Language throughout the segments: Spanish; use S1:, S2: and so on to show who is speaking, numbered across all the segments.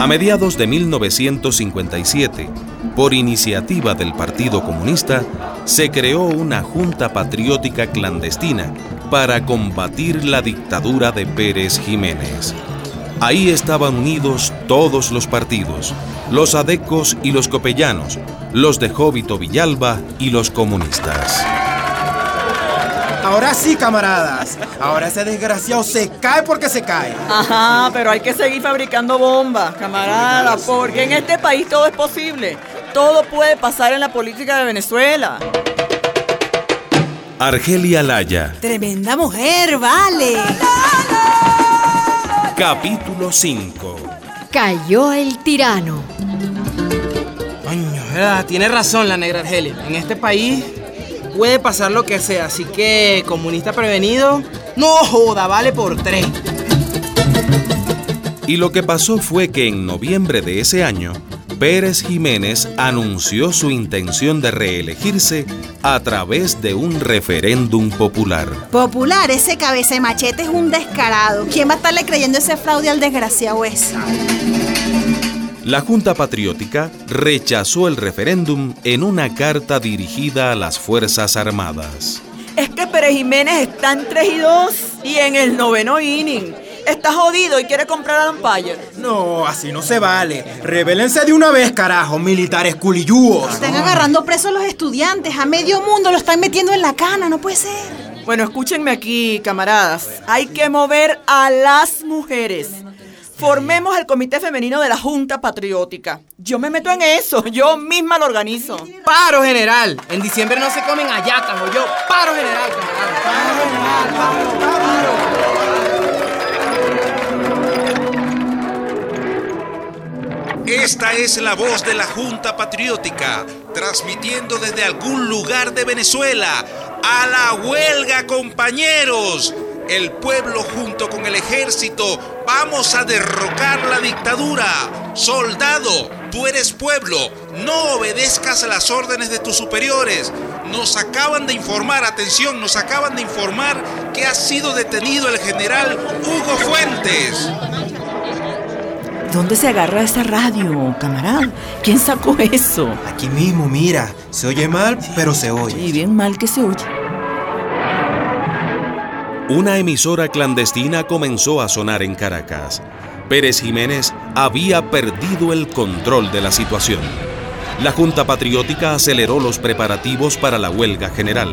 S1: A mediados de 1957, por iniciativa del Partido Comunista, se creó una junta patriótica clandestina para combatir la dictadura de Pérez Jiménez. Ahí estaban unidos todos los partidos, los adecos y los copellanos, los de Jóbito Villalba y los comunistas.
S2: Ahora sí, camaradas. Ahora ese desgraciado se cae porque se cae.
S3: Ajá, pero hay que seguir fabricando bombas, camaradas, porque en este país todo es posible. Todo puede pasar en la política de Venezuela.
S1: Argelia Laya.
S4: Tremenda mujer, vale.
S1: Capítulo 5.
S5: Cayó el tirano.
S2: Coño, tiene razón la negra Argelia. En este país puede pasar lo que sea, así que comunista prevenido, no joda, vale por tres.
S1: Y lo que pasó fue que en noviembre de ese año, Pérez Jiménez anunció su intención de reelegirse a través de un referéndum popular.
S4: Popular, ese cabeza de machete es un descarado. ¿Quién va a estarle creyendo ese fraude al desgraciado ese?
S1: La Junta Patriótica rechazó el referéndum en una carta dirigida a las Fuerzas Armadas.
S3: Es que Pérez Jiménez está en 3 y 2 y en el noveno inning. Está jodido y quiere comprar a Empire.
S2: No, así no se vale. Rebélense de una vez, carajo, militares culiyúos.
S4: Están agarrando presos a los estudiantes. A medio mundo lo están metiendo en la cana. No puede ser.
S3: Bueno, escúchenme aquí, camaradas. Hay que mover a las mujeres. Formemos el comité femenino de la Junta Patriótica. Yo me meto en eso, yo misma lo organizo.
S2: Paro general. En diciembre no se comen ayacas, o yo. Paro general, Paro general, paro,
S6: paro. Esta es la voz de la Junta Patriótica, transmitiendo desde algún lugar de Venezuela. A la huelga, compañeros el pueblo junto con el ejército, vamos a derrocar la dictadura. Soldado, tú eres pueblo, no obedezcas a las órdenes de tus superiores. Nos acaban de informar, atención, nos acaban de informar que ha sido detenido el general Hugo Fuentes.
S3: ¿Dónde se agarra esa radio, camarada? ¿Quién sacó eso?
S2: Aquí mismo, mira. Se oye mal, pero se oye.
S3: Y bien mal que se oye.
S1: Una emisora clandestina comenzó a sonar en Caracas. Pérez Jiménez había perdido el control de la situación. La Junta Patriótica aceleró los preparativos para la huelga general.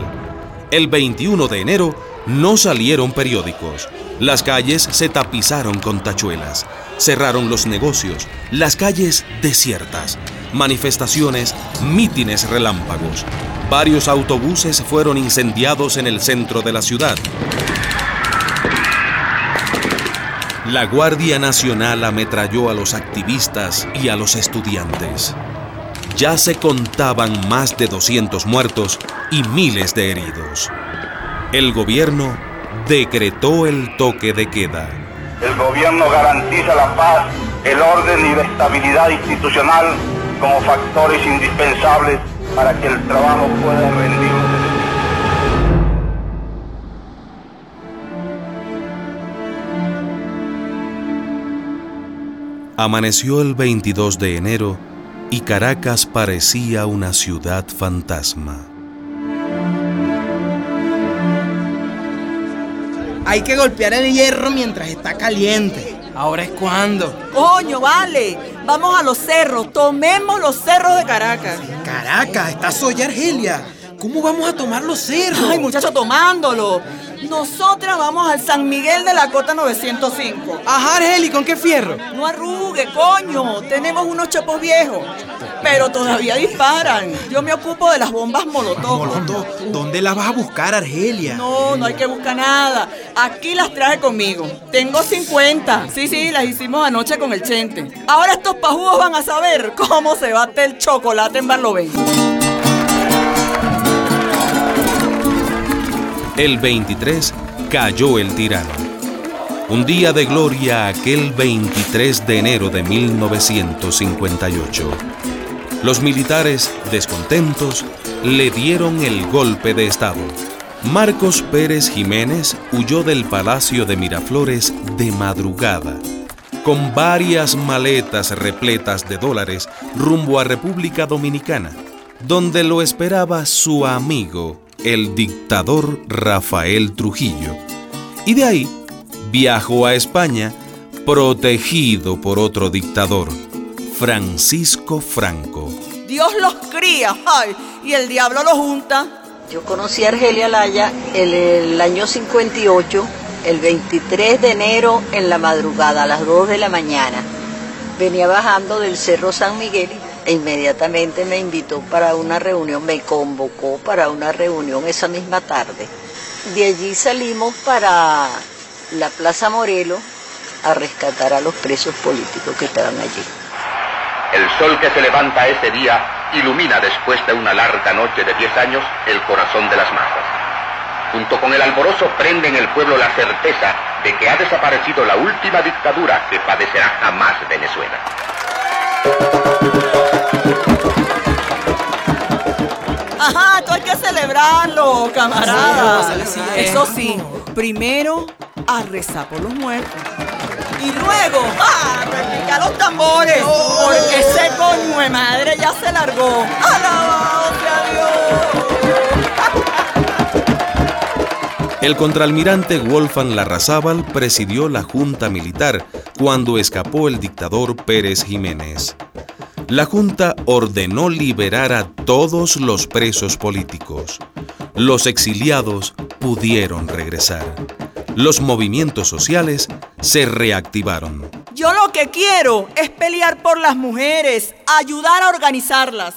S1: El 21 de enero no salieron periódicos. Las calles se tapizaron con tachuelas. Cerraron los negocios. Las calles desiertas. Manifestaciones, mítines relámpagos. Varios autobuses fueron incendiados en el centro de la ciudad. La Guardia Nacional ametralló a los activistas y a los estudiantes. Ya se contaban más de 200 muertos y miles de heridos. El gobierno decretó el toque de queda.
S7: El gobierno garantiza la paz, el orden y la estabilidad institucional como factores indispensables para que el trabajo pueda rendir
S1: Amaneció el 22 de enero y Caracas parecía una ciudad fantasma.
S2: Hay que golpear el hierro mientras está caliente. Ahora es cuando.
S3: Coño, vale. Vamos a los cerros. Tomemos los cerros de Caracas.
S2: Caracas, está soy Argelia. ¿Cómo vamos a tomar los cerros?
S3: Ay, muchacho, tomándolo. Nosotras vamos al San Miguel de la Cota 905.
S2: Ajá, Argeli, ¿con qué fierro?
S3: No arrugue, coño. Tenemos unos chapos viejos. Pero todavía disparan. Yo me ocupo de las bombas molotov.
S2: ¿Molotov? ¿Dónde las vas a buscar, Argelia?
S3: No, no hay que buscar nada. Aquí las traje conmigo. Tengo 50. Sí, sí, las hicimos anoche con el chente. Ahora estos pajugos van a saber cómo se bate el chocolate en Barlovén.
S1: El 23 cayó el tirano. Un día de gloria aquel 23 de enero de 1958. Los militares, descontentos, le dieron el golpe de Estado. Marcos Pérez Jiménez huyó del Palacio de Miraflores de madrugada. con varias maletas repletas de dólares rumbo a República Dominicana, donde lo esperaba su amigo, el dictador Rafael Trujillo. Y de ahí viajó a España protegido por otro dictador, Francisco Franco.
S3: Dios los cría, ay, y el diablo los junta.
S8: Yo conocí a Argelia Laya en el año 58, el 23 de enero en la madrugada, a las 2 de la mañana. Venía bajando del Cerro San Miguel e inmediatamente me invitó para una reunión, me convocó para una reunión esa misma tarde. De allí salimos para la Plaza Morelos a rescatar a los presos políticos que estaban allí.
S9: El sol que se levanta ese día ilumina después de una larga noche de 10 años el corazón de las masas. Junto con el alborozo prende en el pueblo la certeza de que ha desaparecido la última dictadura que padecerá jamás Venezuela.
S3: Celebrarlo, camarada. Eso sí, primero a rezar por los muertos. Y luego, ¡ah! Repica los tambores. Porque ese coño de madre ya se largó. ¡Alabado sea Dios!
S1: El contraalmirante Wolfgang Larrazábal presidió la junta militar cuando escapó el dictador Pérez Jiménez. La junta ordenó liberar a todos los presos políticos. Los exiliados pudieron regresar. Los movimientos sociales se reactivaron.
S3: Yo lo que quiero es pelear por las mujeres, ayudar a organizarlas.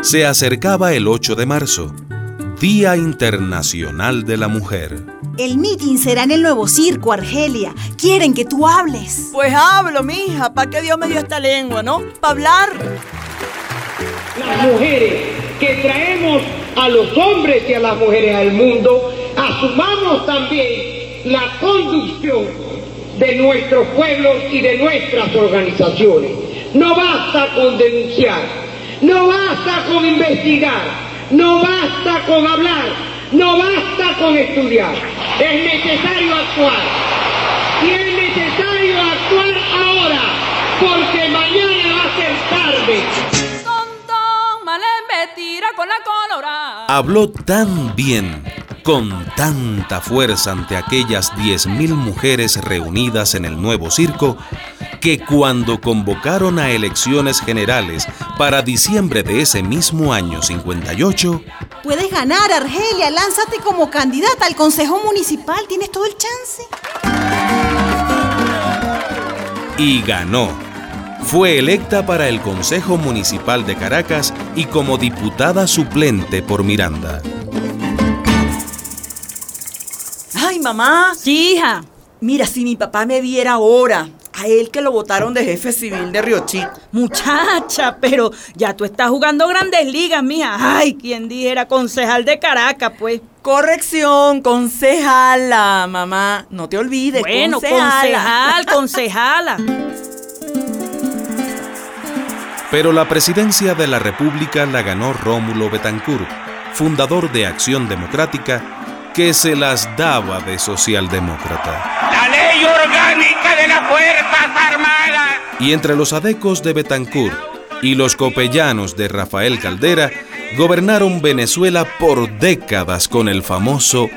S1: Se acercaba el 8 de marzo, Día Internacional de la Mujer.
S4: El meeting será en el nuevo circo, Argelia. Quieren que tú hables.
S3: Pues hablo, mija, ¿para qué Dios me dio esta lengua, no? Para hablar.
S10: Las mujeres que traemos a los hombres y a las mujeres al mundo, asumamos también la conducción de nuestros pueblos y de nuestras organizaciones. No basta con denunciar, no basta con investigar, no basta con hablar, no basta con estudiar. Es necesario actuar. Y es necesario actuar ahora, porque mañana va a ser tarde.
S1: Habló tan bien, con tanta fuerza ante aquellas 10.000 mujeres reunidas en el nuevo circo, que cuando convocaron a elecciones generales para diciembre de ese mismo año 58,
S4: Puedes ganar, Argelia. Lánzate como candidata al Consejo Municipal. Tienes todo el chance.
S1: y ganó. Fue electa para el Consejo Municipal de Caracas y como diputada suplente por Miranda.
S3: Ay, mamá.
S5: Sí, hija.
S3: Mira, si mi papá me viera ahora, a él que lo votaron de jefe civil de Río Chico.
S5: Muchacha, pero ya tú estás jugando grandes ligas, mija. Ay, quien dijera concejal de Caracas, pues.
S3: Corrección, concejala, mamá. No te olvides,
S5: Bueno,
S3: concejala.
S5: concejal, concejala.
S1: Pero la presidencia de la República la ganó Rómulo Betancourt, fundador de Acción Democrática, que se las daba de socialdemócrata. Y entre los adecos de Betancourt y los copellanos de Rafael Caldera, gobernaron Venezuela por décadas con el famoso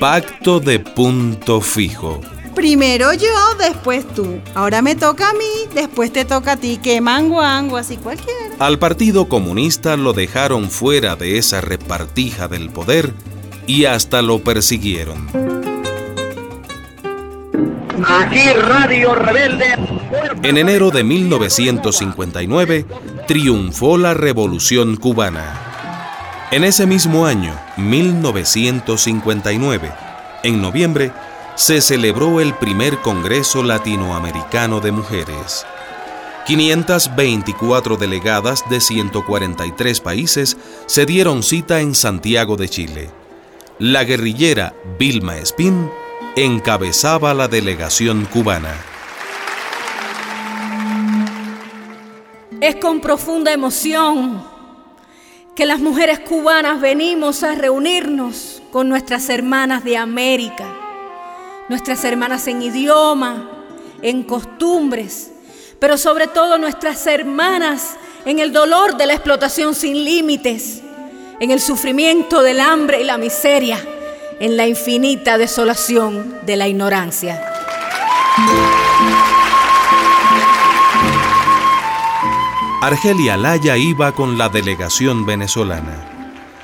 S1: Pacto de Punto Fijo.
S4: Primero yo, después tú. Ahora me toca a mí, después te toca a ti. Que manguango, así cualquiera.
S1: Al Partido Comunista lo dejaron fuera de esa repartija del poder y hasta lo persiguieron.
S10: Aquí Radio Rebelde.
S1: En enero de 1959 triunfó la Revolución cubana. En ese mismo año, 1959, en noviembre, se celebró el primer Congreso Latinoamericano de Mujeres. 524 delegadas de 143 países se dieron cita en Santiago de Chile. La guerrillera Vilma Espín encabezaba la delegación cubana.
S5: Es con profunda emoción que las mujeres cubanas venimos a reunirnos con nuestras hermanas de América
S11: nuestras hermanas en idioma, en costumbres, pero sobre todo nuestras hermanas en el dolor de la explotación sin límites, en el sufrimiento del hambre y la miseria, en la infinita desolación de la ignorancia.
S1: Argelia Laya iba con la delegación venezolana.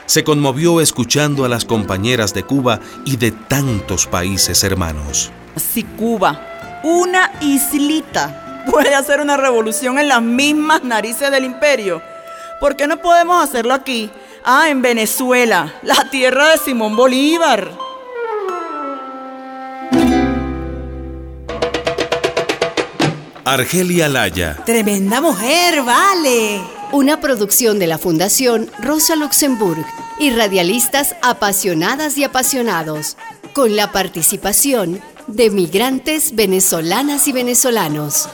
S1: Se conmovió escuchando a las compañeras de Cuba y de tantos países hermanos.
S3: Si Cuba, una islita, puede hacer una revolución en las mismas narices del imperio, ¿por qué no podemos hacerlo aquí? Ah, en Venezuela, la tierra de Simón Bolívar.
S1: Argelia Laya.
S4: Tremenda mujer, vale.
S12: Una producción de la Fundación Rosa Luxemburg y radialistas apasionadas y apasionados, con la participación de migrantes venezolanas y venezolanos.